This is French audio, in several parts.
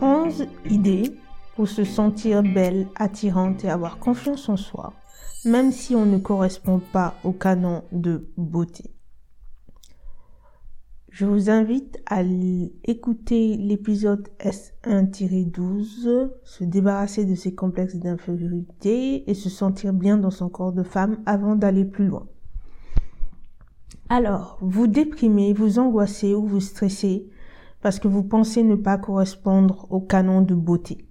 11 idées pour se sentir belle, attirante et avoir confiance en soi, même si on ne correspond pas au canon de beauté. Je vous invite à écouter l'épisode S1-12, se débarrasser de ses complexes d'infériorité et se sentir bien dans son corps de femme avant d'aller plus loin. Alors, vous déprimez, vous angoissez ou vous stressez parce que vous pensez ne pas correspondre au canon de beauté.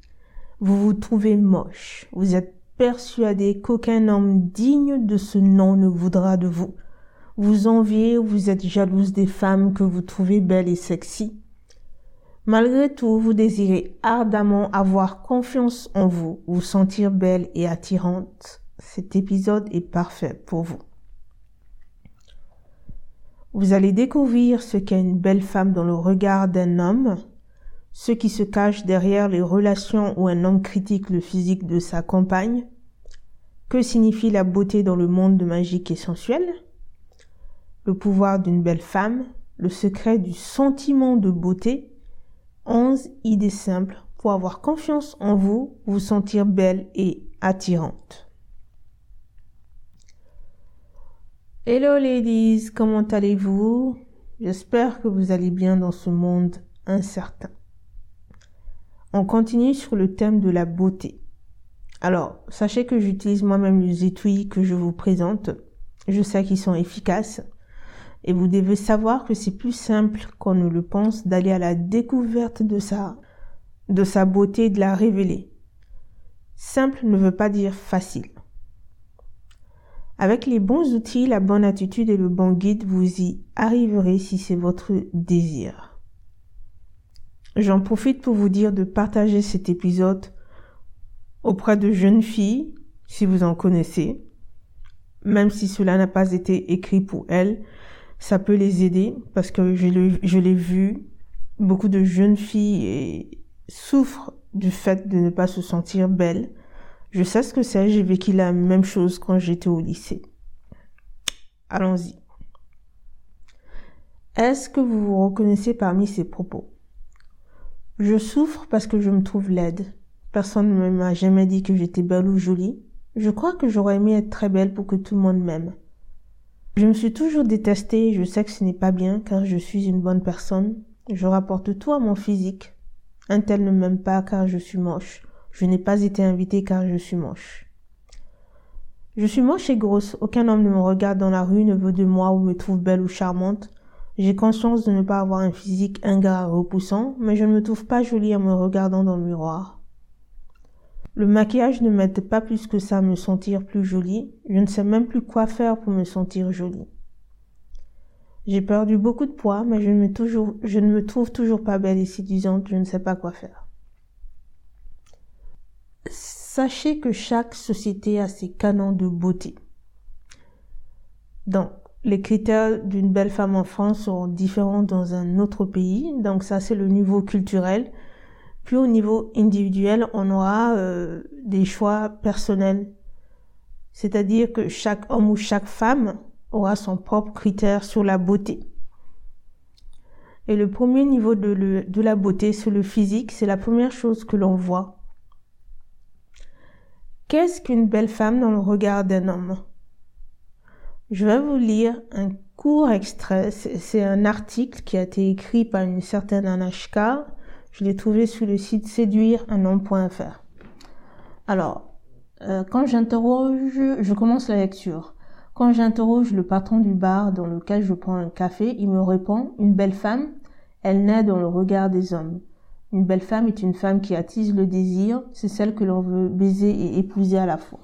Vous vous trouvez moche. Vous êtes persuadé qu'aucun homme digne de ce nom ne voudra de vous. Vous enviez ou vous êtes jalouse des femmes que vous trouvez belles et sexy. Malgré tout, vous désirez ardemment avoir confiance en vous, vous sentir belle et attirante. Cet épisode est parfait pour vous. Vous allez découvrir ce qu'est une belle femme dans le regard d'un homme, ce qui se cache derrière les relations où un homme critique le physique de sa compagne, que signifie la beauté dans le monde de magique et sensuel, le pouvoir d'une belle femme, le secret du sentiment de beauté, 11 idées simples pour avoir confiance en vous, vous sentir belle et attirante. Hello ladies, comment allez-vous? J'espère que vous allez bien dans ce monde incertain. On continue sur le thème de la beauté. Alors, sachez que j'utilise moi-même les étuis que je vous présente. Je sais qu'ils sont efficaces. Et vous devez savoir que c'est plus simple qu'on ne le pense d'aller à la découverte de sa, de sa beauté et de la révéler. Simple ne veut pas dire facile. Avec les bons outils, la bonne attitude et le bon guide, vous y arriverez si c'est votre désir. J'en profite pour vous dire de partager cet épisode auprès de jeunes filles, si vous en connaissez. Même si cela n'a pas été écrit pour elles, ça peut les aider parce que je l'ai vu, beaucoup de jeunes filles souffrent du fait de ne pas se sentir belles. Je sais ce que c'est, j'ai vécu la même chose quand j'étais au lycée. Allons-y. Est-ce que vous vous reconnaissez parmi ces propos? Je souffre parce que je me trouve laide. Personne ne m'a jamais dit que j'étais belle ou jolie. Je crois que j'aurais aimé être très belle pour que tout le monde m'aime. Je me suis toujours détestée et je sais que ce n'est pas bien car je suis une bonne personne. Je rapporte tout à mon physique. Un tel ne m'aime pas car je suis moche. Je n'ai pas été invitée car je suis moche. Je suis moche et grosse. Aucun homme ne me regarde dans la rue, ne veut de moi ou me trouve belle ou charmante. J'ai conscience de ne pas avoir un physique ingrat repoussant, mais je ne me trouve pas jolie en me regardant dans le miroir. Le maquillage ne m'aide pas plus que ça à me sentir plus jolie. Je ne sais même plus quoi faire pour me sentir jolie. J'ai perdu beaucoup de poids, mais je ne, me toujours, je ne me trouve toujours pas belle et séduisante. Je ne sais pas quoi faire. Sachez que chaque société a ses canons de beauté. Donc, les critères d'une belle femme en France sont différents dans un autre pays. Donc ça, c'est le niveau culturel. Puis au niveau individuel, on aura euh, des choix personnels. C'est-à-dire que chaque homme ou chaque femme aura son propre critère sur la beauté. Et le premier niveau de, de la beauté, c'est le physique. C'est la première chose que l'on voit. Qu'est-ce qu'une belle femme dans le regard d'un homme? Je vais vous lire un court extrait. C'est un article qui a été écrit par une certaine Anashka. Je l'ai trouvé sur le site séduireunom.fr. Alors, euh, quand j'interroge, je commence la lecture. Quand j'interroge le patron du bar dans lequel je prends un café, il me répond Une belle femme, elle naît dans le regard des hommes. Une belle femme est une femme qui attise le désir, c'est celle que l'on veut baiser et épouser à la fois.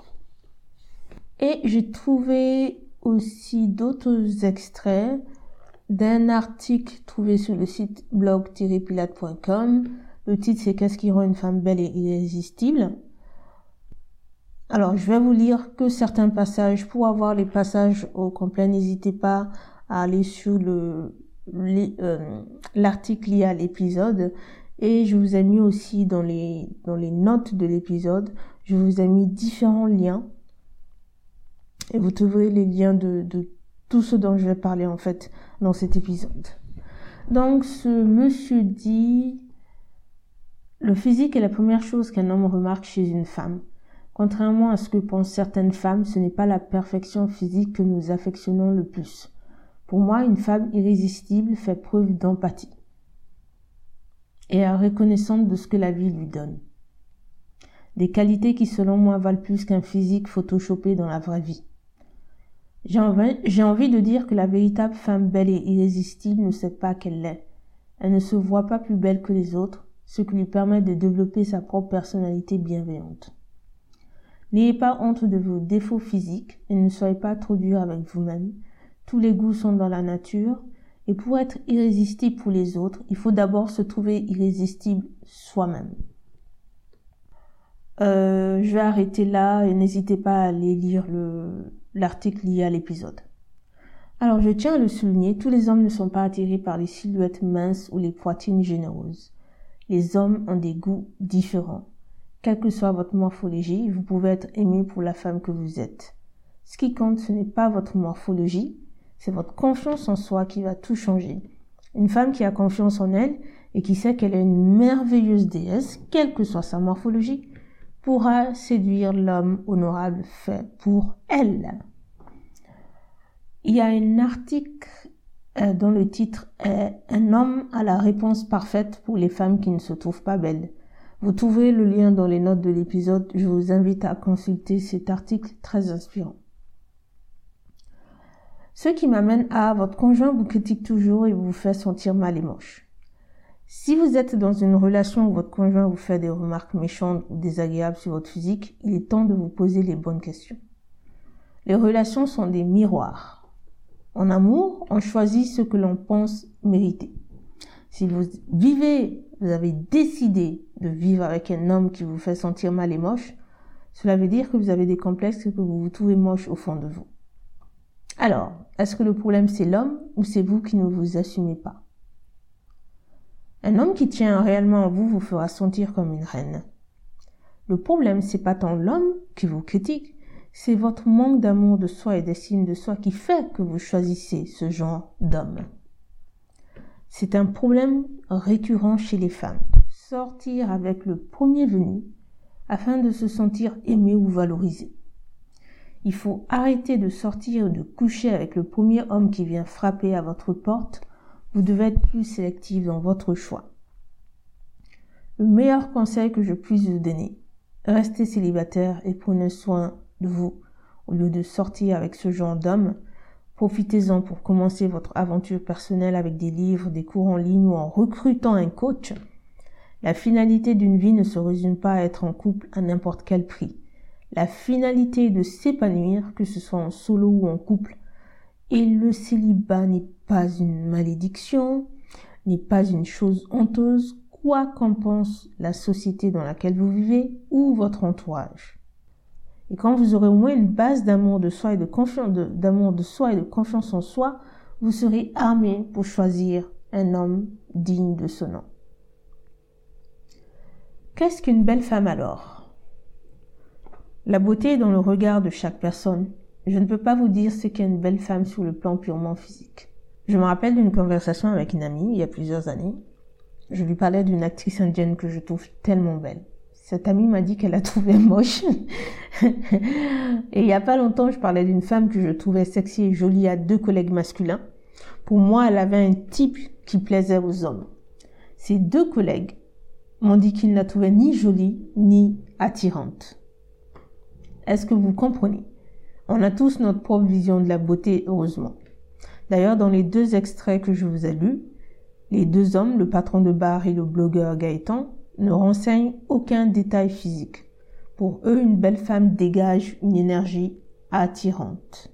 Et j'ai trouvé aussi d'autres extraits d'un article trouvé sur le site blog-pilate.com. Le titre c'est Qu'est-ce qui rend une femme belle et irrésistible? Alors je vais vous lire que certains passages. Pour avoir les passages au complet, n'hésitez pas à aller sur euh, l'article lié à l'épisode et je vous ai mis aussi dans les dans les notes de l'épisode je vous ai mis différents liens et vous trouverez les liens de, tout ce dont je vais parler en fait dans cet épisode. Donc ce monsieur dit Le physique est la première chose qu'un homme remarque chez une femme. Contrairement à ce que pensent certaines femmes, ce n'est pas la perfection physique que nous affectionnons le plus. Pour moi, une femme irrésistible fait preuve d'empathie et reconnaissante de ce que la vie lui donne. Des qualités qui, selon moi, valent plus qu'un physique photoshopé dans la vraie vie. J'ai envie, envie, de dire que la véritable femme belle et irrésistible ne sait pas qu'elle l'est. Elle ne se voit pas plus belle que les autres, ce qui lui permet de développer sa propre personnalité bienveillante. N'ayez pas honte de vos défauts physiques et ne soyez pas trop dur avec vous-même. Tous les goûts sont dans la nature et pour être irrésistible pour les autres, il faut d'abord se trouver irrésistible soi-même. Euh, je vais arrêter là et n'hésitez pas à aller lire l'article lié à l'épisode. Alors je tiens à le souligner, tous les hommes ne sont pas attirés par les silhouettes minces ou les poitrines généreuses. Les hommes ont des goûts différents. Quelle que soit votre morphologie, vous pouvez être aimé pour la femme que vous êtes. Ce qui compte, ce n'est pas votre morphologie, c'est votre confiance en soi qui va tout changer. Une femme qui a confiance en elle et qui sait qu'elle est une merveilleuse déesse, quelle que soit sa morphologie, pourra séduire l'homme honorable fait pour elle. Il y a un article euh, dont le titre est Un homme a la réponse parfaite pour les femmes qui ne se trouvent pas belles. Vous trouverez le lien dans les notes de l'épisode. Je vous invite à consulter cet article très inspirant. Ce qui m'amène à votre conjoint vous critique toujours et vous fait sentir mal et moche. Si vous êtes dans une relation où votre conjoint vous fait des remarques méchantes ou désagréables sur votre physique, il est temps de vous poser les bonnes questions. Les relations sont des miroirs. En amour, on choisit ce que l'on pense mériter. Si vous vivez, vous avez décidé de vivre avec un homme qui vous fait sentir mal et moche, cela veut dire que vous avez des complexes et que vous vous trouvez moche au fond de vous. Alors, est-ce que le problème c'est l'homme ou c'est vous qui ne vous assumez pas? Un homme qui tient réellement à vous vous fera sentir comme une reine. Le problème, c'est pas tant l'homme qui vous critique, c'est votre manque d'amour de soi et d'estime de soi qui fait que vous choisissez ce genre d'homme. C'est un problème récurrent chez les femmes. Sortir avec le premier venu afin de se sentir aimé ou valorisé. Il faut arrêter de sortir et de coucher avec le premier homme qui vient frapper à votre porte vous devez être plus sélectif dans votre choix. Le meilleur conseil que je puisse vous donner, restez célibataire et prenez soin de vous. Au lieu de sortir avec ce genre d'homme, profitez-en pour commencer votre aventure personnelle avec des livres, des cours en ligne ou en recrutant un coach. La finalité d'une vie ne se résume pas à être en couple à n'importe quel prix. La finalité de s'épanouir, que ce soit en solo ou en couple, et le célibat n'est pas une malédiction, n'est pas une chose honteuse, quoi qu'en pense la société dans laquelle vous vivez ou votre entourage. Et quand vous aurez au moins une base d'amour de soi et de confiance, d'amour de soi et de confiance en soi, vous serez armé pour choisir un homme digne de ce nom. Qu'est-ce qu'une belle femme alors? La beauté est dans le regard de chaque personne. Je ne peux pas vous dire ce qu'est une belle femme sur le plan purement physique. Je me rappelle d'une conversation avec une amie il y a plusieurs années. Je lui parlais d'une actrice indienne que je trouve tellement belle. Cette amie m'a dit qu'elle la trouvait moche. et il y a pas longtemps, je parlais d'une femme que je trouvais sexy et jolie à deux collègues masculins. Pour moi, elle avait un type qui plaisait aux hommes. Ces deux collègues m'ont dit qu'ils ne la trouvaient ni jolie ni attirante. Est-ce que vous comprenez? On a tous notre propre vision de la beauté, heureusement. D'ailleurs, dans les deux extraits que je vous ai lus, les deux hommes, le patron de bar et le blogueur Gaëtan, ne renseignent aucun détail physique. Pour eux, une belle femme dégage une énergie attirante.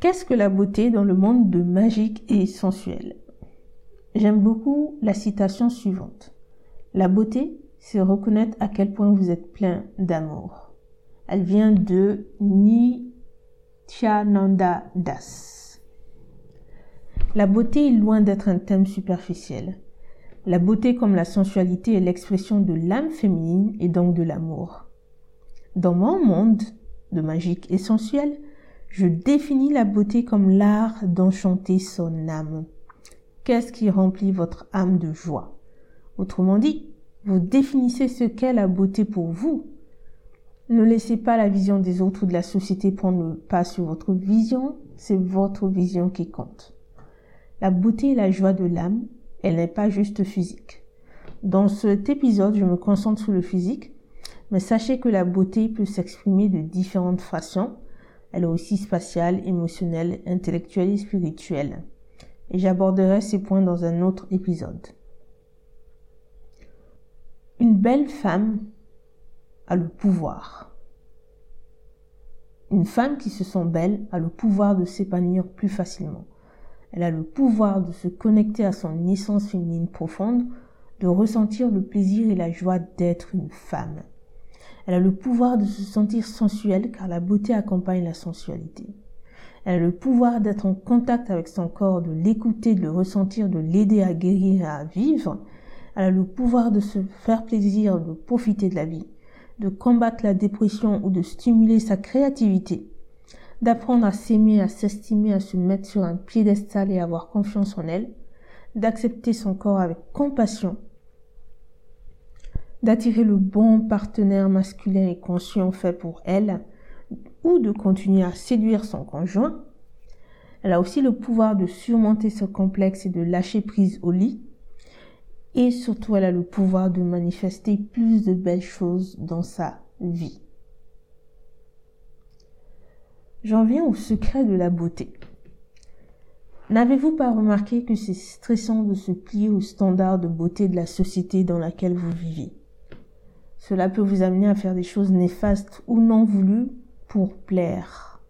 Qu'est-ce que la beauté dans le monde de magique et sensuel? J'aime beaucoup la citation suivante. La beauté, c'est reconnaître à quel point vous êtes plein d'amour. Elle vient de Nityananda Das. La beauté est loin d'être un thème superficiel. La beauté comme la sensualité est l'expression de l'âme féminine et donc de l'amour. Dans mon monde de magique et je définis la beauté comme l'art d'enchanter son âme. Qu'est-ce qui remplit votre âme de joie? Autrement dit, Vous définissez ce qu'est la beauté pour vous. Ne laissez pas la vision des autres ou de la société prendre le pas sur votre vision, c'est votre vision qui compte. La beauté est la joie de l'âme, elle n'est pas juste physique. Dans cet épisode, je me concentre sur le physique, mais sachez que la beauté peut s'exprimer de différentes façons. Elle est aussi spatiale, émotionnelle, intellectuelle et spirituelle. Et j'aborderai ces points dans un autre épisode. Une belle femme a le pouvoir. Une femme qui se sent belle a le pouvoir de s'épanouir plus facilement. Elle a le pouvoir de se connecter à son essence féminine profonde, de ressentir le plaisir et la joie d'être une femme. Elle a le pouvoir de se sentir sensuelle car la beauté accompagne la sensualité. Elle a le pouvoir d'être en contact avec son corps, de l'écouter, de le ressentir, de l'aider à guérir et à vivre. Elle a le pouvoir de se faire plaisir, de profiter de la vie, de combattre la dépression ou de stimuler sa créativité, d'apprendre à s'aimer, à s'estimer, à se mettre sur un piédestal et avoir confiance en elle, d'accepter son corps avec compassion, d'attirer le bon partenaire masculin et conscient fait pour elle, ou de continuer à séduire son conjoint. Elle a aussi le pouvoir de surmonter ce complexe et de lâcher prise au lit, et surtout elle a le pouvoir de manifester plus de belles choses dans sa vie. J'en viens au secret de la beauté. N'avez-vous pas remarqué que c'est stressant de se plier aux standards de beauté de la société dans laquelle vous vivez? Cela peut vous amener à faire des choses néfastes ou non voulues pour plaire.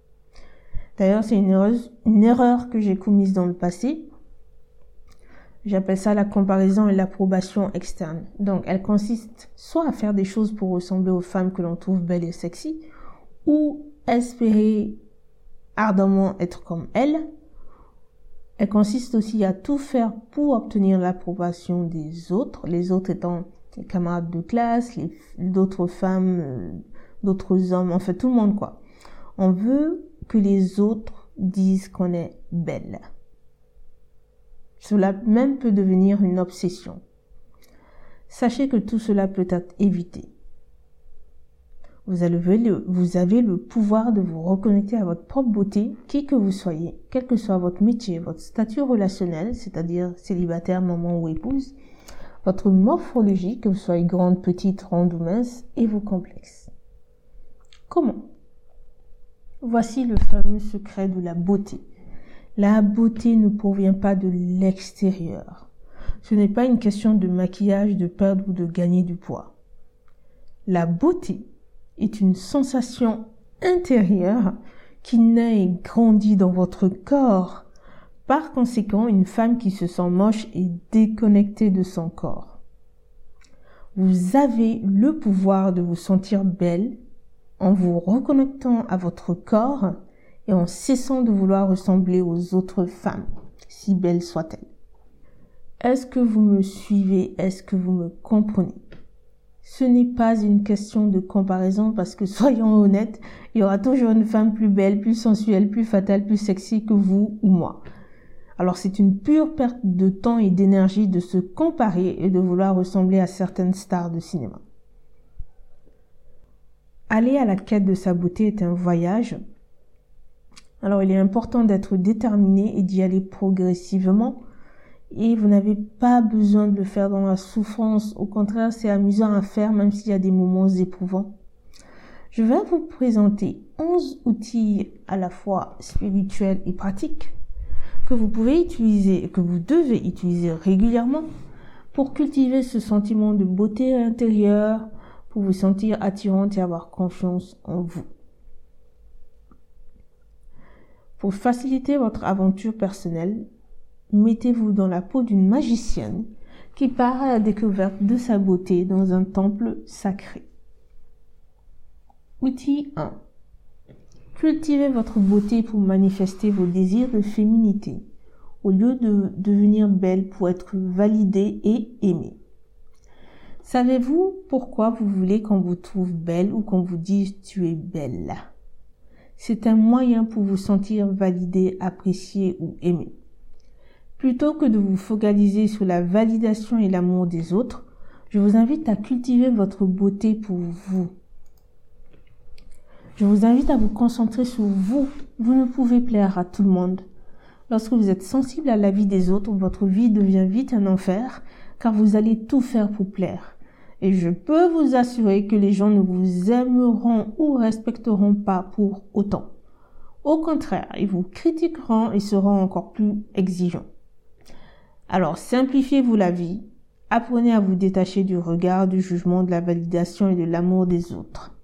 D'ailleurs, c'est une, une erreur que j'ai commise dans le passé J'appelle ça la comparaison et l'approbation externe. Donc, elle consiste soit à faire des choses pour ressembler aux femmes que l'on trouve belles et sexy, ou espérer ardemment être comme elles. Elle consiste aussi à tout faire pour obtenir l'approbation des autres, les autres étant les camarades de classe, d'autres femmes, euh, d'autres hommes, en fait tout le monde quoi. On veut que les autres disent qu'on est belle. Cela même peut devenir une obsession. Sachez que tout cela peut être évité. Vous avez, le, pouvoir de vous reconnecter à votre propre beauté, qui que vous soyez, quel que soit votre métier, votre statut relationnel, c'est-à-dire célibataire, maman ou épouse, votre morphologie, que vous soyez grande, petite, ronde ou mince, et vos complexes. Comment? Voici le fameux secret de la beauté. La beauté ne provient pas de l'extérieur. Ce n'est pas une question de maquillage, de perdre ou de gagner du poids. La beauté est une sensation intérieure qui naît et grandit dans votre corps. Par conséquent, une femme qui se sent moche est déconnectée de son corps. Vous avez le pouvoir de vous sentir belle en vous reconnectant à votre corps en cessant de vouloir ressembler aux autres femmes, si belles soient-elles. Est-ce que vous me suivez? Est-ce que vous me comprenez? Ce n'est pas une question de comparaison parce que soyons honnêtes, il y aura toujours une femme plus belle, plus sensuelle, plus fatale, plus sexy que vous ou moi. Alors c'est une pure perte de temps et d'énergie de se comparer et de vouloir ressembler à certaines stars de cinéma. Aller à la quête de sa beauté est un voyage alors il est important d'être déterminé et d'y aller progressivement. Et vous n'avez pas besoin de le faire dans la souffrance. Au contraire, c'est amusant à faire même s'il y a des moments éprouvants. Je vais vous présenter 11 outils à la fois spirituels et pratiques que vous pouvez utiliser, que vous devez utiliser régulièrement pour cultiver ce sentiment de beauté intérieure, pour vous sentir attirante et avoir confiance en vous. Pour faciliter votre aventure personnelle, mettez-vous dans la peau d'une magicienne qui part à la découverte de sa beauté dans un temple sacré. Outil 1. Cultivez votre beauté pour manifester vos désirs de féminité, au lieu de devenir belle pour être validée et aimée. Savez-vous pourquoi vous voulez qu'on vous trouve belle ou qu'on vous dise tu es belle? C'est un moyen pour vous sentir validé, apprécié ou aimé. Plutôt que de vous focaliser sur la validation et l'amour des autres, Je vous invite à cultiver votre beauté pour vous. Je vous invite à vous concentrer sur vous. Vous ne pouvez plaire à tout le monde. Lorsque vous êtes sensible à la vie des autres, votre vie devient vite un enfer, car vous allez tout faire pour plaire. Et je peux vous assurer que les gens ne vous aimeront ou respecteront pas pour autant. Au contraire, ils vous critiqueront et seront encore plus exigeants. Alors simplifiez-vous la vie, apprenez à vous détacher du regard, du jugement, de la validation et de l'amour des autres.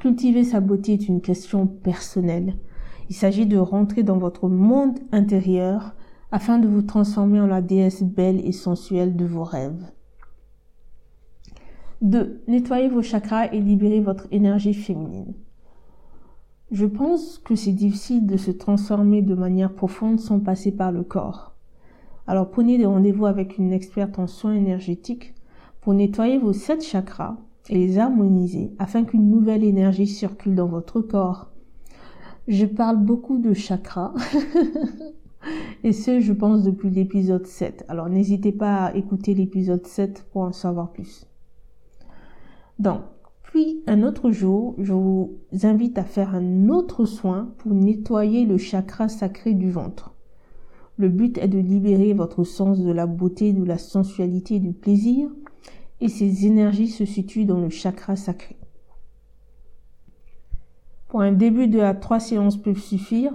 Cultiver sa beauté est une question personnelle. Il s'agit de rentrer dans votre monde intérieur afin de vous transformer en la déesse belle et sensuelle de vos rêves. 2. Nettoyez vos chakras et libérez votre énergie féminine. Je pense que c'est difficile de se transformer de manière profonde sans passer par le corps. Alors prenez des rendez-vous avec une experte en soins énergétiques pour nettoyer vos sept chakras et les harmoniser afin qu'une nouvelle énergie circule dans votre corps. Je parle beaucoup de chakras et ce, je pense, depuis l'épisode 7. Alors n'hésitez pas à écouter l'épisode 7 pour en savoir plus. Donc, puis un autre jour, je vous invite à faire un autre soin pour nettoyer le chakra sacré du ventre. Le but est de libérer votre sens de la beauté, de la sensualité du plaisir et ces énergies se situent dans le chakra sacré. Pour un début de trois séances peuvent suffire.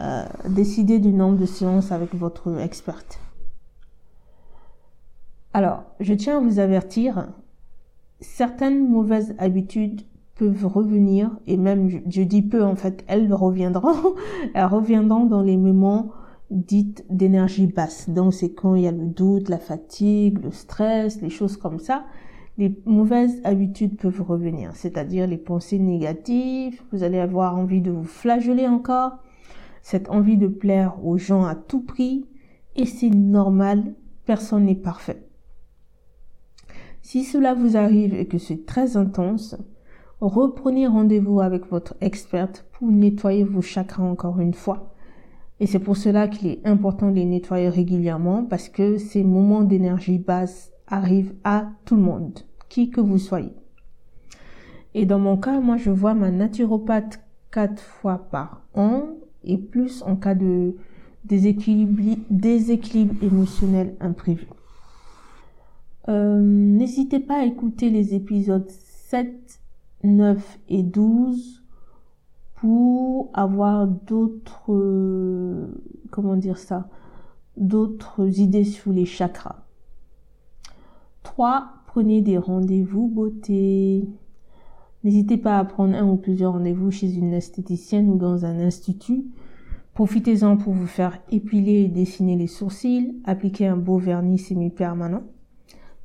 Euh, décidez du nombre de séances avec votre experte. Alors, je tiens à vous avertir, certaines mauvaises habitudes peuvent revenir, et même je, dis peu en fait, elles reviendront, elles reviendront dans les moments dite d'énergie basse. Donc c'est quand il y a le doute, la fatigue, le stress, les choses comme ça. Les mauvaises habitudes peuvent revenir, c'est-à-dire les pensées négatives, vous allez avoir envie de vous flageller encore, cette envie de plaire aux gens à tout prix, et c'est normal, personne n'est parfait. Si cela vous arrive et que c'est très intense, reprenez rendez-vous avec votre experte pour nettoyer vos chakras encore une fois et c'est pour cela qu'il est important de les nettoyer régulièrement parce que ces moments d'énergie basse arrivent à tout le monde, qui que vous soyez. Et dans mon cas, moi, je vois ma naturopathe quatre fois par an et plus en cas de déséquilibre, déséquilibre émotionnel imprévu. Euh, n'hésitez pas à écouter les épisodes 7, 9 et 12 pour avoir d'autres, euh, comment dire ça, d'autres idées sur les chakras. 3. Prenez des rendez-vous beauté. N'hésitez pas à prendre un ou plusieurs rendez-vous chez une esthéticienne ou dans un institut. Profitez-en pour vous faire épiler et dessiner les sourcils, appliquer un beau vernis semi-permanent,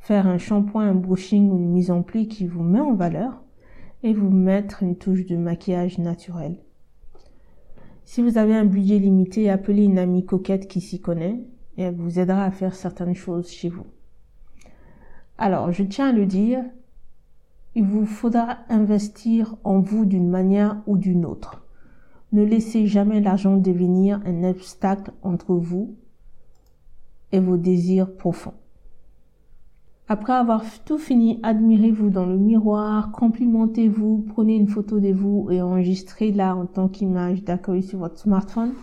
faire un shampoing, un brushing ou une mise en pli qui vous met en valeur, et vous mettre une touche de maquillage naturel. Si vous avez un budget limité, appelez une amie coquette qui s'y connaît et elle vous aidera à faire certaines choses chez vous. Alors, je tiens à le dire, il vous faudra investir en vous d'une manière ou d'une autre. Ne laissez jamais l'argent devenir un obstacle entre vous et vos désirs profonds. Après avoir tout fini, admirez-vous dans le miroir, complimentez-vous, prenez une photo de vous et enregistrez-la en tant qu'image d'accueil sur votre smartphone.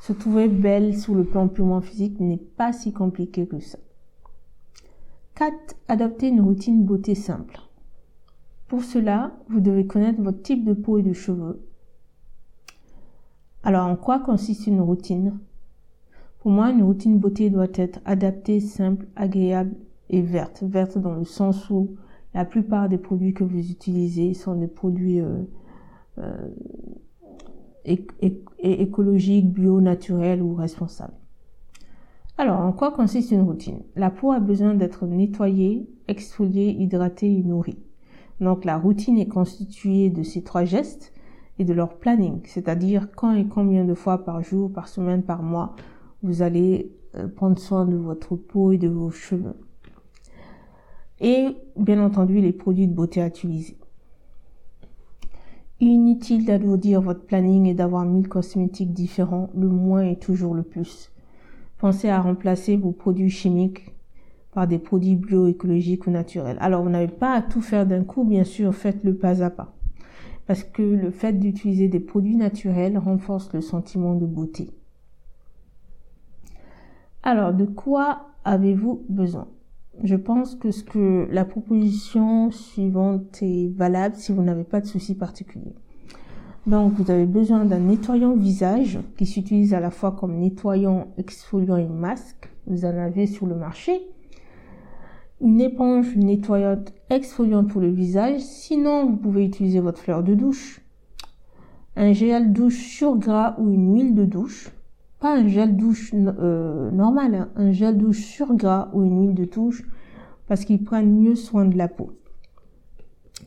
Se trouver belle sur le plan purement physique n'est pas si compliqué que ça. 4. Adoptez une routine beauté simple. Pour cela, vous devez connaître votre type de peau et de cheveux. Alors, en quoi consiste une routine? Pour moi, une routine beauté doit être adaptée, simple, agréable et verte. Verte dans le sens où la plupart des produits que vous utilisez sont des produits euh, euh, écologiques, bio, naturels ou responsables. Alors, en quoi consiste une routine? La peau a besoin d'être nettoyée, exfoliée, hydratée et nourrie. Donc, la routine est constituée de ces trois gestes et de leur planning, c'est-à-dire quand et combien de fois par jour, par semaine, par mois, vous allez euh, prendre soin de votre peau et de vos cheveux et bien entendu les produits de beauté à utiliser. Inutile d'alourdir votre planning et d'avoir mille cosmétiques différents, le moins est toujours le plus. Pensez à remplacer vos produits chimiques par des produits bioécologiques ou naturels. Alors, vous n'avez pas à tout faire d'un coup, bien sûr, faites-le pas à pas. Parce que le fait d'utiliser des produits naturels renforce le sentiment de beauté. Alors, de quoi avez-vous besoin? Je pense que ce que la proposition suivante est valable si vous n'avez pas de soucis particuliers. Donc, vous avez besoin d'un nettoyant visage qui s'utilise à la fois comme nettoyant, exfoliant et masque. Vous en avez sur le marché. Une éponge nettoyante exfoliante pour le visage. Sinon, vous pouvez utiliser votre fleur de douche. Un gel douche sur gras ou une huile de douche pas un gel douche euh, normal, hein. un gel douche sur gras ou une huile de touche parce qu'ils prennent mieux soin de la peau.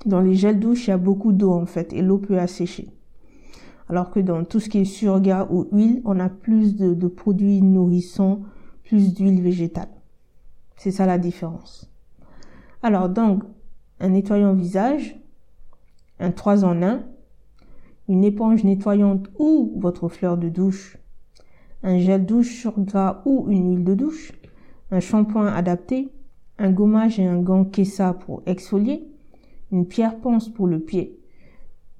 Dans les gels douche, il y a beaucoup d'eau en fait et l'eau peut assécher. Alors que dans tout ce qui est sur gras ou huile, on a plus de, de produits nourrissants, plus d'huile végétale. C'est ça la différence. Alors donc, un nettoyant visage, un 3 en 1, une éponge nettoyante ou votre fleur de douche un gel douche sur gras ou une huile de douche, un shampoing adapté, un gommage et un gant Kessa pour exfolier, une pierre ponce pour le pied,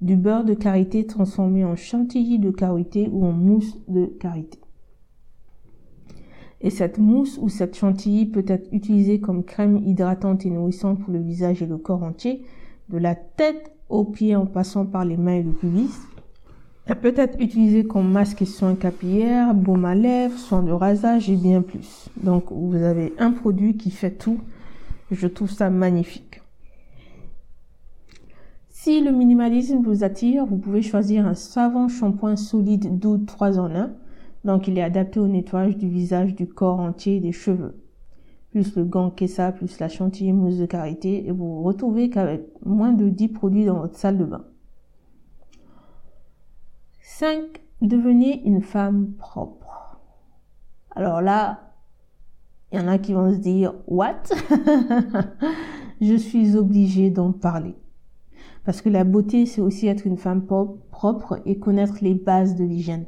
du beurre de karité transformé en chantilly de karité ou en mousse de karité. Et cette mousse ou cette chantilly peut être utilisée comme crème hydratante et nourrissante pour le visage et le corps entier, de la tête aux pieds en passant par les mains et le pubis. Elle peut être utilisée comme masque et soin capillaire, baume à lèvres, soin de rasage et bien plus. Donc vous avez un produit qui fait tout. Je trouve ça magnifique. Si le minimalisme vous attire, vous pouvez choisir un savon shampoing solide doux 3 en 1. Donc il est adapté au nettoyage du visage, du corps entier et des cheveux. Plus le gant Kessa, plus la chantilly mousse de karité et vous vous retrouvez qu'avec moins de 10 produits dans votre salle de bain. 5. Devenez une femme propre. Alors là, il y en a qui vont se dire, what? Je suis obligée d'en parler. Parce que la beauté, c'est aussi être une femme propre et connaître les bases de l'hygiène.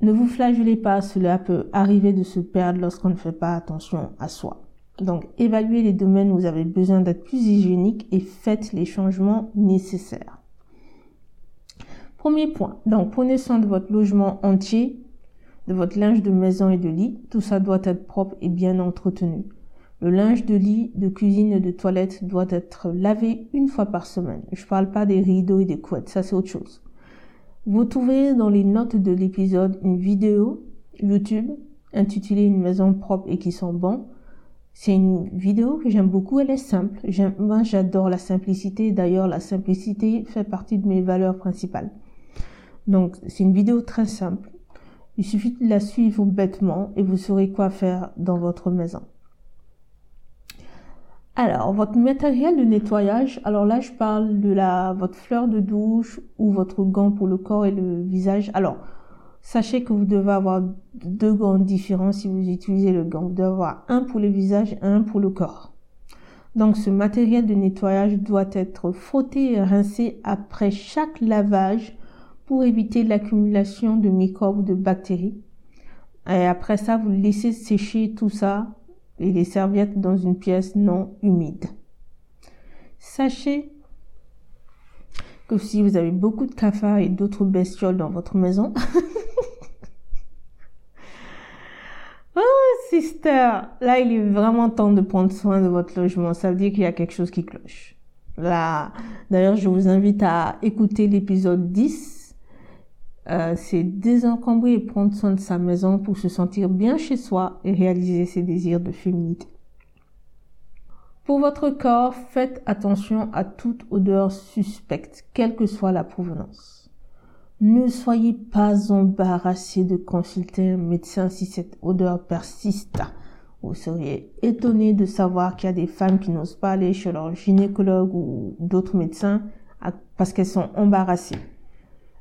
Ne vous flagellez pas, cela peut arriver de se perdre lorsqu'on ne fait pas attention à soi. Donc, évaluez les domaines où vous avez besoin d'être plus hygiénique et faites les changements nécessaires. Premier point. Donc, prenez soin de votre logement entier, de votre linge de maison et de lit. Tout ça doit être propre et bien entretenu. Le linge de lit, de cuisine et de toilette doit être lavé une fois par semaine. Je parle pas des rideaux et des couettes, ça c'est autre chose. Vous trouvez dans les notes de l'épisode une vidéo YouTube intitulée Une maison propre et qui sent bon. C'est une vidéo que j'aime beaucoup, elle est simple. Moi, j'adore la simplicité. D'ailleurs, la simplicité fait partie de mes valeurs principales. Donc, c'est une vidéo très simple. Il suffit de la suivre bêtement et vous saurez quoi faire dans votre maison. Alors, votre matériel de nettoyage, alors là, je parle de la, votre fleur de douche ou votre gant pour le corps et le visage. Alors, sachez que vous devez avoir deux gants différents si vous utilisez le gant. Vous devez avoir un pour le visage et un pour le corps. Donc, ce matériel de nettoyage doit être frotté et rincé après chaque lavage pour éviter l'accumulation de microbes ou de bactéries. Et après ça, vous laissez sécher tout ça et les serviettes dans une pièce non humide. Sachez que si vous avez beaucoup de cafards et d'autres bestioles dans votre maison, oh sister, là il est vraiment temps de prendre soin de votre logement. Ça veut dire qu'il y a quelque chose qui cloche. Là, d'ailleurs, je vous invite à écouter l'épisode 10 euh, c'est désencombrer et prendre soin de sa maison pour se sentir bien chez soi et réaliser ses désirs de féminité. Pour votre corps, faites attention à toute odeur suspecte, quelle que soit la provenance. Ne soyez pas embarrassé de consulter un médecin si cette odeur persiste. Vous seriez étonné de savoir qu'il y a des femmes qui n'osent pas aller chez leur gynécologue ou d'autres médecins parce qu'elles sont embarrassées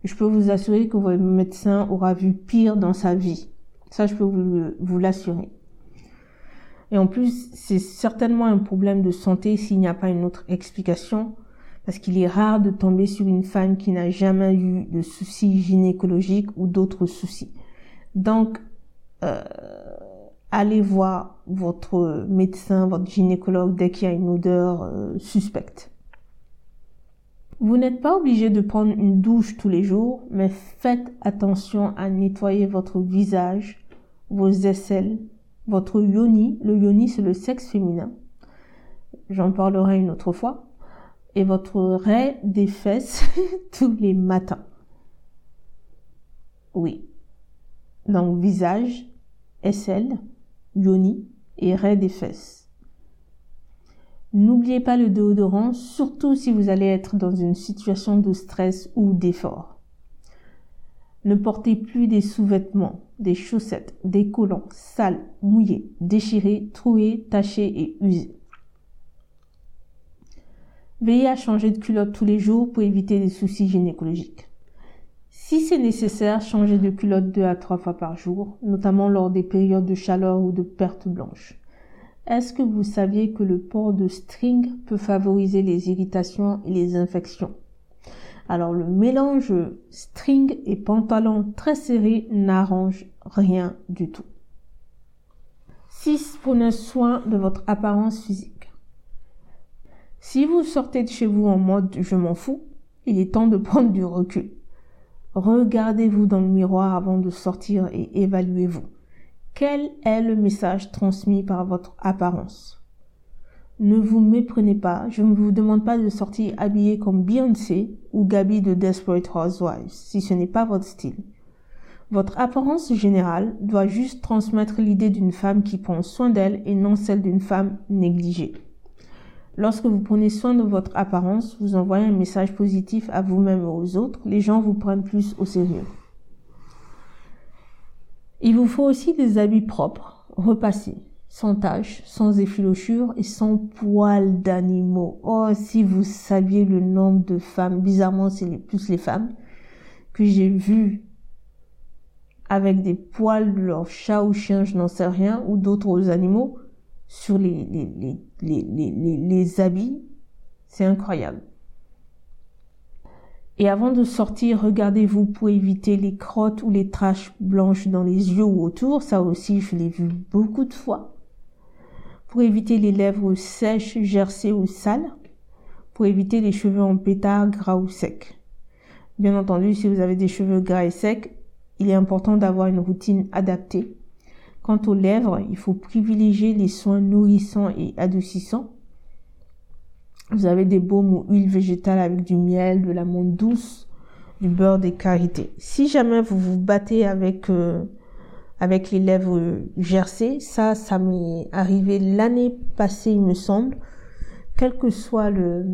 je peux vous assurer que votre médecin aura vu pire dans sa vie. Ça, je peux vous, vous l'assurer. Et en plus, c'est certainement un problème de santé s'il n'y a pas une autre explication, parce qu'il est rare de tomber sur une femme qui n'a jamais eu de soucis gynécologiques ou d'autres soucis. Donc, euh, allez voir votre médecin, votre gynécologue dès qu'il y a une odeur euh, suspecte. Vous n'êtes pas obligé de prendre une douche tous les jours, mais faites attention à nettoyer votre visage, vos aisselles, votre yoni. Le yoni, c'est le sexe féminin. J'en parlerai une autre fois. Et votre raie des fesses tous les matins. Oui. Donc, visage, aisselle, yoni et raie des fesses. N'oubliez pas le déodorant, surtout si vous allez être dans une situation de stress ou d'effort. Ne portez plus des sous-vêtements, des chaussettes, des collants sales, mouillés, déchirés, troués, tachés et usés. Veillez à changer de culotte tous les jours pour éviter des soucis gynécologiques. Si c'est nécessaire, changez de culotte deux à trois fois par jour, notamment lors des périodes de chaleur ou de perte blanche. Est-ce que vous saviez que le port de string peut favoriser les irritations et les infections? Alors le mélange string et pantalon très serré n'arrange rien du tout. 6. Prenez soin de votre apparence physique. Si vous sortez de chez vous en mode je m'en fous, il est temps de prendre du recul. Regardez-vous dans le miroir avant de sortir et évaluez-vous. Quel est le message transmis par votre apparence? Ne vous méprenez pas, je ne vous demande pas de sortir habillé comme Beyoncé ou Gabi de Desperate Housewives si ce n'est pas votre style. Votre apparence générale doit juste transmettre l'idée d'une femme qui prend soin d'elle et non celle d'une femme négligée. Lorsque vous prenez soin de votre apparence, vous envoyez un message positif à vous-même et aux autres, les gens vous prennent plus au sérieux. Il vous faut aussi des habits propres, repassés, sans taches, sans effilochures et sans poils d'animaux. Oh, si vous saviez le nombre de femmes, bizarrement c'est plus les femmes, que j'ai vues avec des poils de leur chat ou chien, je n'en sais rien, ou d'autres animaux, sur les, les, les, les, les habits, c'est incroyable. Et avant de sortir, regardez-vous pour éviter les crottes ou les taches blanches dans les yeux ou autour. Ça aussi, je l'ai vu beaucoup de fois. Pour éviter les lèvres sèches, gercées ou sales. Pour éviter les cheveux en pétard, gras ou secs. Bien entendu, si vous avez des cheveux gras et secs, il est important d'avoir une routine adaptée. Quant aux lèvres, il faut privilégier les soins nourrissants et adoucissants vous avez des baumes ou huiles végétales avec du miel, de l'amande douce, du beurre des carités. Si jamais vous vous battez avec euh, avec les lèvres gercées, ça, ça m'est arrivé l'année passée, il me semble. Quel que soit le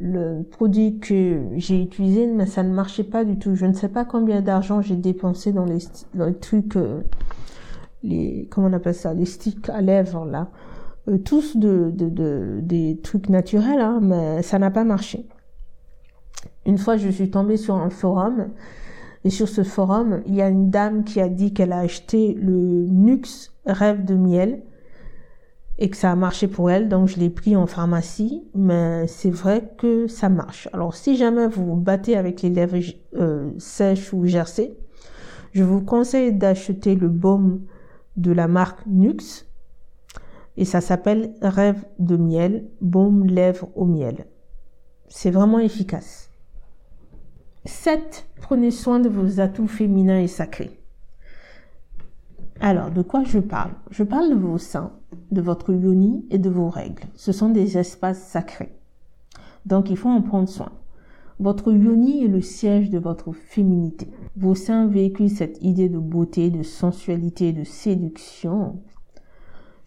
le produit que j'ai utilisé, mais ça ne marchait pas du tout. Je ne sais pas combien d'argent j'ai dépensé dans les, dans les trucs, euh, les comment on appelle ça, les sticks à lèvres là. Euh, tous de, de, des trucs naturels, hein, mais ça n'a pas marché. Une fois, je suis tombée sur un forum, et sur ce forum, il y a une dame qui a dit qu'elle a acheté le Nux Rêve de miel et que ça a marché pour elle, donc je l'ai pris en pharmacie, mais c'est vrai que ça marche. Alors si jamais vous vous battez avec les lèvres euh, sèches ou gercées, je vous conseille d'acheter le baume de la marque Nux et ça s'appelle Rêve de miel, baume lèvres au miel. C'est vraiment efficace. 7. Prenez soin de vos atouts féminins et sacrés. Alors, de quoi je parle? Je parle de vos seins, de votre yoni et de vos règles. Ce sont des espaces sacrés. Donc, il faut en prendre soin. Votre yoni est le siège de votre féminité. Vos seins véhiculent cette idée de beauté, de sensualité, de séduction.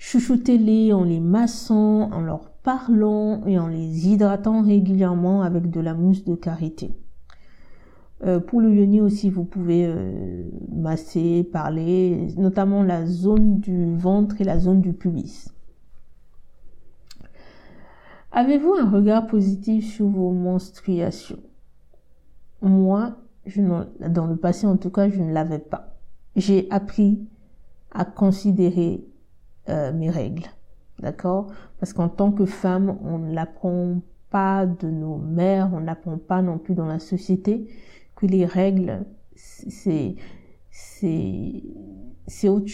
Chouchoutez-les en les massant, en leur parlant et en les hydratant régulièrement avec de la mousse de karité. Euh, pour le yoni aussi, vous pouvez euh, masser, parler, notamment la zone du ventre et la zone du pubis. Avez-vous un regard positif sur vos menstruations? Moi, je dans le passé en tout cas, je ne l'avais pas. J'ai appris à considérer euh, mes règles. D'accord? Parce qu'en tant que femme, on ne l'apprend pas de nos mères, on ne l'apprend pas non plus dans la société, que les règles, c'est, c'est, c'est autre,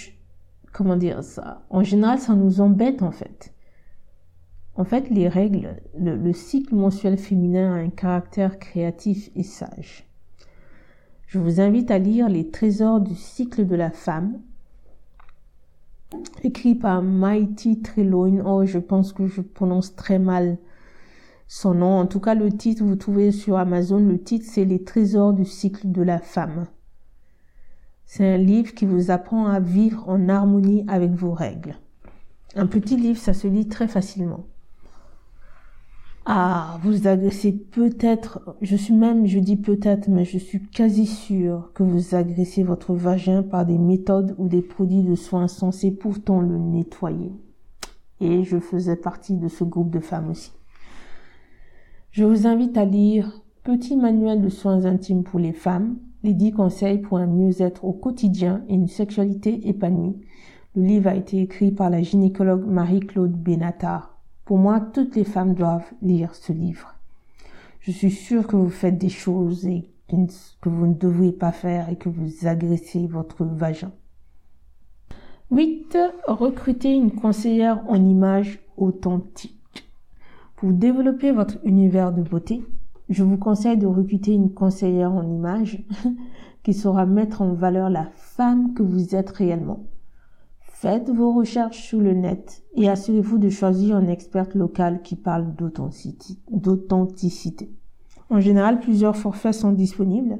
comment dire ça? En général, ça nous embête en fait. En fait, les règles, le, cycle mensuel féminin a un caractère créatif et sage. Je vous invite à lire Les trésors du cycle de la femme, écrit par Mighty Treloin. Oh, je pense que je prononce très mal son nom. En tout cas, le titre, vous trouvez sur Amazon, le titre, c'est Les trésors du cycle de la femme. C'est un livre qui vous apprend à vivre en harmonie avec vos règles. Un petit livre, ça se lit très facilement. Ah, vous agressez peut-être, je suis même, je dis peut-être, mais je suis quasi sûre que vous agressez votre vagin par des méthodes ou des produits de soins censés pourtant le nettoyer. Et je faisais partie de ce groupe de femmes aussi. Je vous invite à lire Petit manuel de soins intimes pour les femmes, les 10 conseils pour un mieux-être au quotidien et une sexualité épanouie. Le livre a été écrit par la gynécologue Marie-Claude Benatar. Pour moi, toutes les femmes doivent lire ce livre. Je suis sûre que vous faites des choses que vous ne devriez pas faire et que vous agressez votre vagin. 8. Recruter une conseillère en image authentique. Pour développer votre univers de beauté, je vous conseille de recruter une conseillère en image qui saura mettre en valeur la femme que vous êtes réellement Faites vos recherches sur le net et assurez-vous de choisir un expert local qui parle d'authenticité. En général, plusieurs forfaits sont disponibles.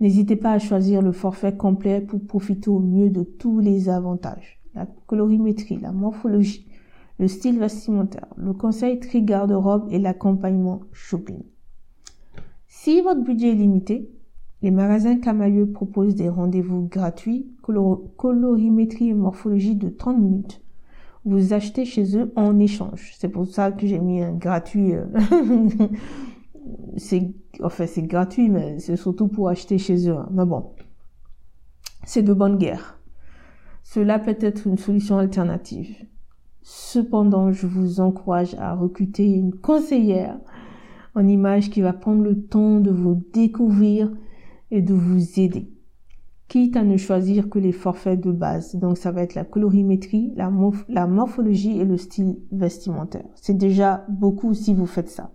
N'hésitez pas à choisir le forfait complet pour profiter au mieux de tous les avantages. La colorimétrie, la morphologie, le style vestimentaire, le conseil tri garde-robe et l'accompagnement shopping. Si votre budget est limité, les magasins Camailleux proposent des rendez-vous gratuits, colorimétrie et morphologie de 30 minutes. Vous achetez chez eux en échange. C'est pour ça que j'ai mis un gratuit. Euh, c'est, enfin, c'est gratuit, mais c'est surtout pour acheter chez eux. Hein. Mais bon, c'est de bonne guerre. Cela peut être une solution alternative. Cependant, je vous encourage à recruter une conseillère en image qui va prendre le temps de vous découvrir et de vous aider. Quitte à ne choisir que les forfaits de base. Donc ça va être la colorimétrie, la, morphologie et le style vestimentaire. C'est déjà beaucoup si vous faites ça.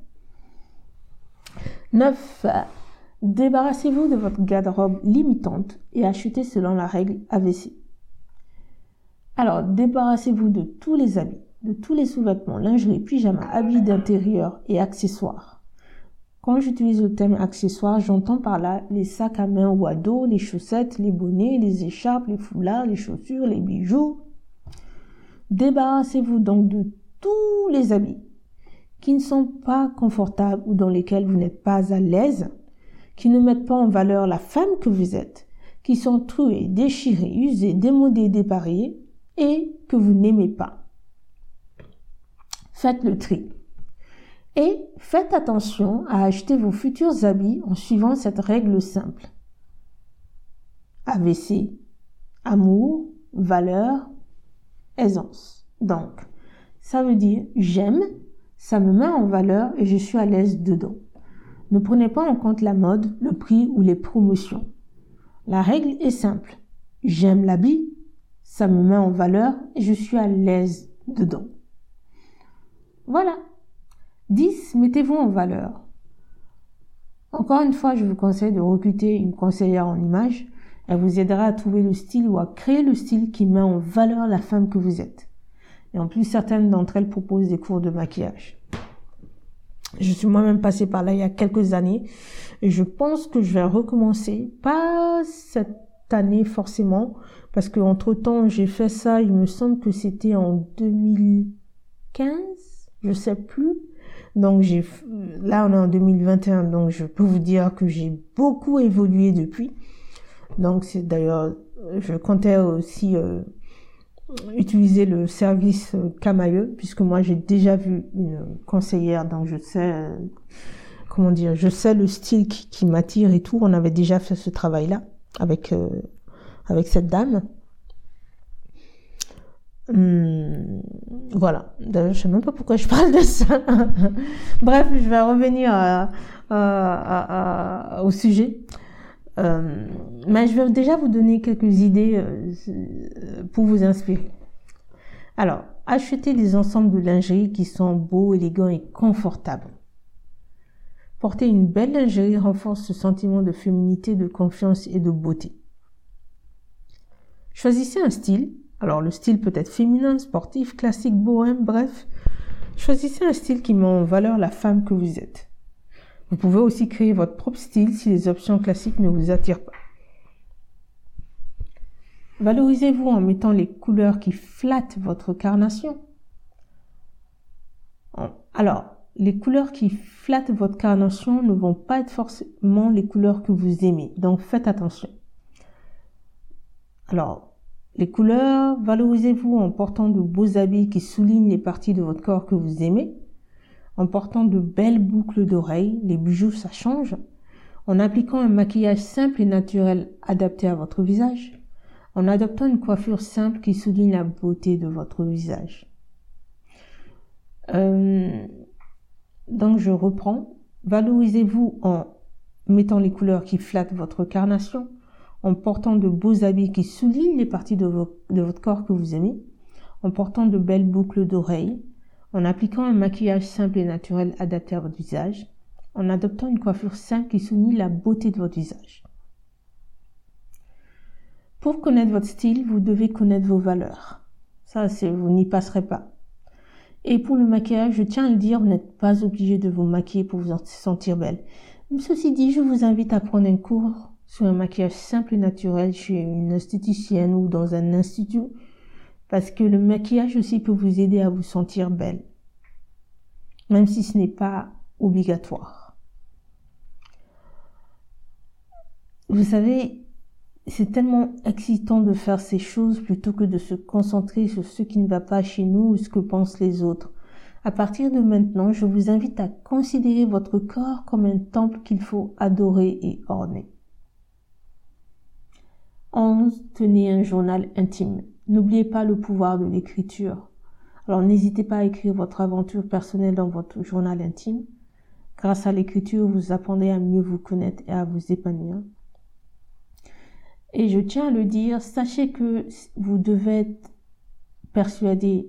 9. Débarrassez-vous de votre garde-robe limitante et achetez selon la règle AVC. Alors, débarrassez-vous de tous les habits, de tous les sous-vêtements, lingerie, pyjama, habits d'intérieur et accessoires. Quand j'utilise le thème accessoires, j'entends par là les sacs à main ou à dos, les chaussettes, les bonnets, les écharpes, les foulards, les chaussures, les bijoux. Débarrassez-vous donc de tous les habits qui ne sont pas confortables ou dans lesquels vous n'êtes pas à l'aise, qui ne mettent pas en valeur la femme que vous êtes, qui sont troués, déchirés, usés, démodés, dépareillés et que vous n'aimez pas. Faites le tri. Et faites attention à acheter vos futurs habits en suivant cette règle simple. AVC, amour, valeur, aisance. Donc, ça veut dire j'aime, ça me met en valeur et je suis à l'aise dedans. Ne prenez pas en compte la mode, le prix ou les promotions. La règle est simple. J'aime l'habit, ça me met en valeur et je suis à l'aise dedans. Voilà. 10. Mettez-vous en valeur. Encore une fois, je vous conseille de recruter une conseillère en image. Elle vous aidera à trouver le style ou à créer le style qui met en valeur la femme que vous êtes. Et en plus, certaines d'entre elles proposent des cours de maquillage. Je suis moi-même passée par là il y a quelques années et je pense que je vais recommencer. Pas cette année forcément, parce que entre temps j'ai fait ça, il me semble que c'était en 2015, je sais plus. Donc j'ai là on est en 2021 donc je peux vous dire que j'ai beaucoup évolué depuis. Donc c'est d'ailleurs je comptais aussi euh, utiliser le service Camailleux puisque moi j'ai déjà vu une conseillère. Donc je sais euh, comment dire je sais le style qui, m'attire et tout. On avait déjà fait ce travail là avec euh, avec cette dame Hum, voilà. Je sais même pas pourquoi je parle de ça. Bref, je vais revenir au sujet. Euh, mais je vais déjà vous donner quelques idées euh, pour vous inspirer. Alors, achetez des ensembles de lingerie qui sont beaux, élégants et confortables. Porter une belle lingerie renforce ce sentiment de féminité, de confiance et de beauté. Choisissez un style. Alors, le style peut être féminin, sportif, classique, bohème, bref. Choisissez un style qui met en valeur la femme que vous êtes. Vous pouvez aussi créer votre propre style si les options classiques ne vous attirent pas. Valorisez-vous en mettant les couleurs qui flattent votre carnation. Alors, les couleurs qui flattent votre carnation ne vont pas être forcément les couleurs que vous aimez, donc faites attention. Alors, les couleurs, valorisez-vous en portant de beaux habits qui soulignent les parties de votre corps que vous aimez, en portant de belles boucles d'oreilles, les bijoux ça change, en appliquant un maquillage simple et naturel adapté à votre visage, en adoptant une coiffure simple qui souligne la beauté de votre visage. Euh, donc je reprends. Valorisez-vous en mettant les couleurs qui flattent votre carnation, en portant de beaux habits qui soulignent les parties de, votre corps que vous aimez, en portant de belles boucles d'oreilles, en appliquant un maquillage simple et naturel adapté à votre visage, en adoptant une coiffure simple qui souligne la beauté de votre visage. Pour connaître votre style, vous devez connaître vos valeurs. Ça, vous n'y passerez pas. Et pour le maquillage, je tiens à le dire, vous n'êtes pas obligé de vous maquiller pour vous sentir belle. Ceci dit, je vous invite à prendre un cours sur un maquillage simple et naturel chez une esthéticienne ou dans un institut, parce que le maquillage aussi peut vous aider à vous sentir belle, même si ce n'est pas obligatoire. Vous savez, c'est tellement excitant de faire ces choses plutôt que de se concentrer sur ce qui ne va pas chez nous ou ce que pensent les autres. À partir de maintenant, je vous invite à considérer votre corps comme un temple qu'il faut adorer et orner. 11. Tenez un journal intime. N'oubliez pas le pouvoir de l'écriture. Alors n'hésitez pas à écrire votre aventure personnelle dans votre journal intime. Grâce à l'écriture, vous apprendrez à mieux vous connaître et à vous épanouir. Et je tiens à le dire, sachez que vous devez être persuadé,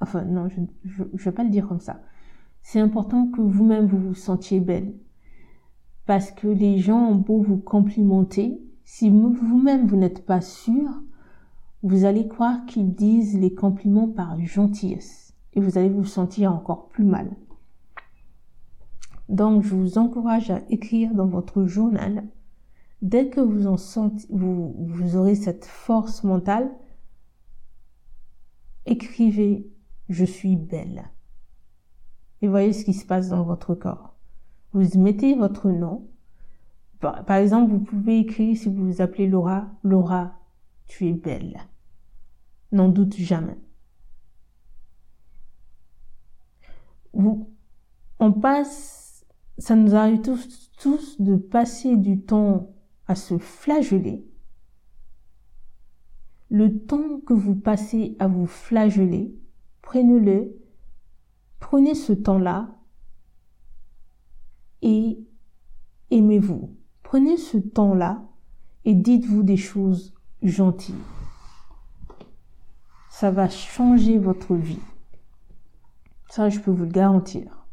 enfin non, je ne vais pas le dire comme ça. C'est important que vous-même vous vous sentiez belle. Parce que les gens ont beau vous complimenter, si vous-même vous n'êtes pas sûr, vous allez croire qu'ils disent les compliments par gentillesse. Et vous allez vous sentir encore plus mal. Donc, je vous encourage à écrire dans votre journal dès que vous en sentez, vous, vous aurez cette force mentale, écrivez je suis belle. Et voyez ce qui se passe dans votre corps. Vous mettez votre nom. Par, exemple, vous pouvez écrire si vous vous appelez Laura, Laura, tu es belle. N'en doute jamais. On passe, ça nous arrive tous, tous de passer du temps à se flageller, le temps que vous passez à vous flageller, prenez-le, prenez ce temps-là et aimez-vous. Prenez ce temps-là et dites-vous des choses gentilles. Ça va changer votre vie. Ça, je peux vous le garantir.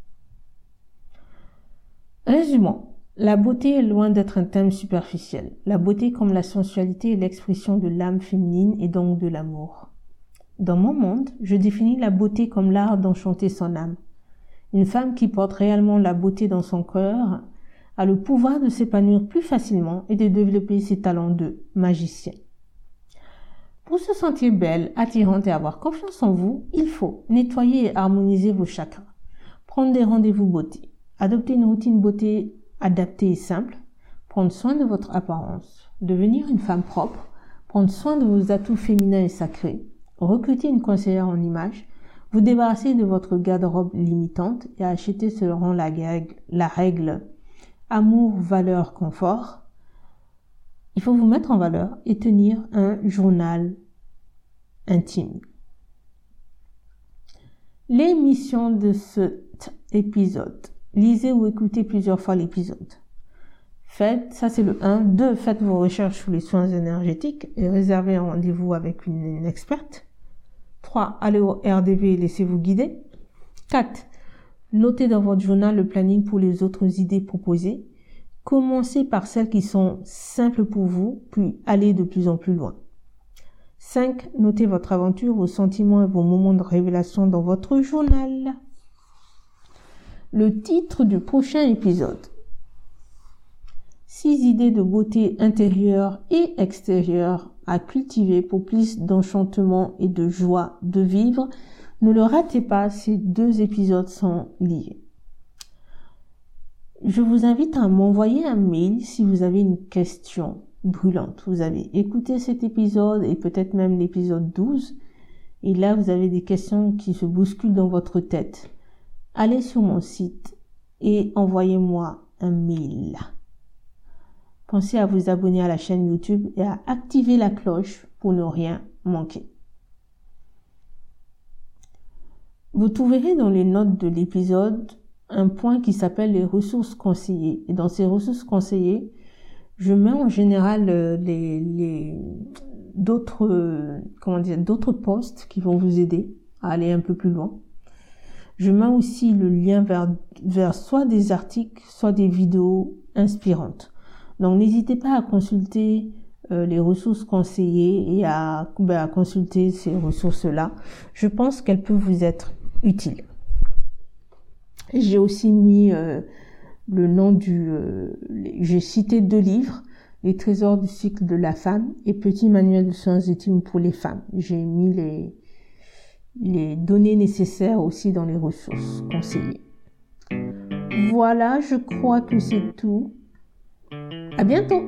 Résumons. La beauté est loin d'être un thème superficiel. La beauté comme la sensualité est l'expression de l'âme féminine et donc de l'amour. Dans mon monde, je définis la beauté comme l'art d'enchanter son âme. Une femme qui porte réellement la beauté dans son cœur le pouvoir de s'épanouir plus facilement et de développer ses talents de magicienne. Pour se sentir belle, attirante et avoir confiance en vous, il faut nettoyer et harmoniser vos chakras, prendre des rendez-vous beauté, adopter une routine beauté adapté et simple, prendre soin de votre apparence, devenir une femme propre, prendre soin de vos atouts féminins et sacrés, recruter une conseillère en image, vous débarrasser de votre garde-robe limitante et acheter selon la règle amour, valeur, confort. Il faut vous mettre en valeur et tenir un journal intime. Les missions de cet épisode. Lisez ou écoutez plusieurs fois l'épisode. Faites, ça c'est le 1. 2. Faites vos recherches sur les soins énergétiques et réservez un rendez-vous avec une, experte. 3. Allez au RDV et laissez-vous guider. 4. Notez dans votre journal le planning pour les autres idées proposées. Commencez par celles qui sont simples pour vous, puis allez de plus en plus loin. 5. Notez votre aventure, vos sentiments et vos moments de révélation dans votre journal. Le titre du prochain épisode. 6 idées de beauté intérieure et extérieure à cultiver pour plus d'enchantement et de joie de vivre. Ne le ratez pas, ces deux épisodes sont liés. Je vous invite à m'envoyer un mail si vous avez une question brûlante. Vous avez écouté cet épisode et peut-être même l'épisode 12 et là vous avez des questions qui se bousculent dans votre tête. Allez sur mon site et envoyez-moi un mail. Pensez à vous abonner à la chaîne YouTube et à activer la cloche pour ne rien manquer. Vous trouverez dans les notes de l'épisode un point qui s'appelle les ressources conseillées. Et dans ces ressources conseillées, je mets en général euh, les, d'autres comment dire d'autres posts qui vont vous aider à aller un peu plus loin. Je mets aussi le lien vers, vers soit des articles, soit des vidéos inspirantes. Donc n'hésitez pas à consulter euh, les ressources conseillées et à, ben, à consulter ces ressources-là. Je pense qu'elles peuvent vous être utiles. J'ai aussi mis euh, le nom du... Euh, j'ai cité deux livres, Les trésors du cycle de la femme et Petit manuel de soins intimes pour les femmes. J'ai mis les, les données nécessaires aussi dans les ressources conseillées. Voilà, je crois que c'est tout. À bientôt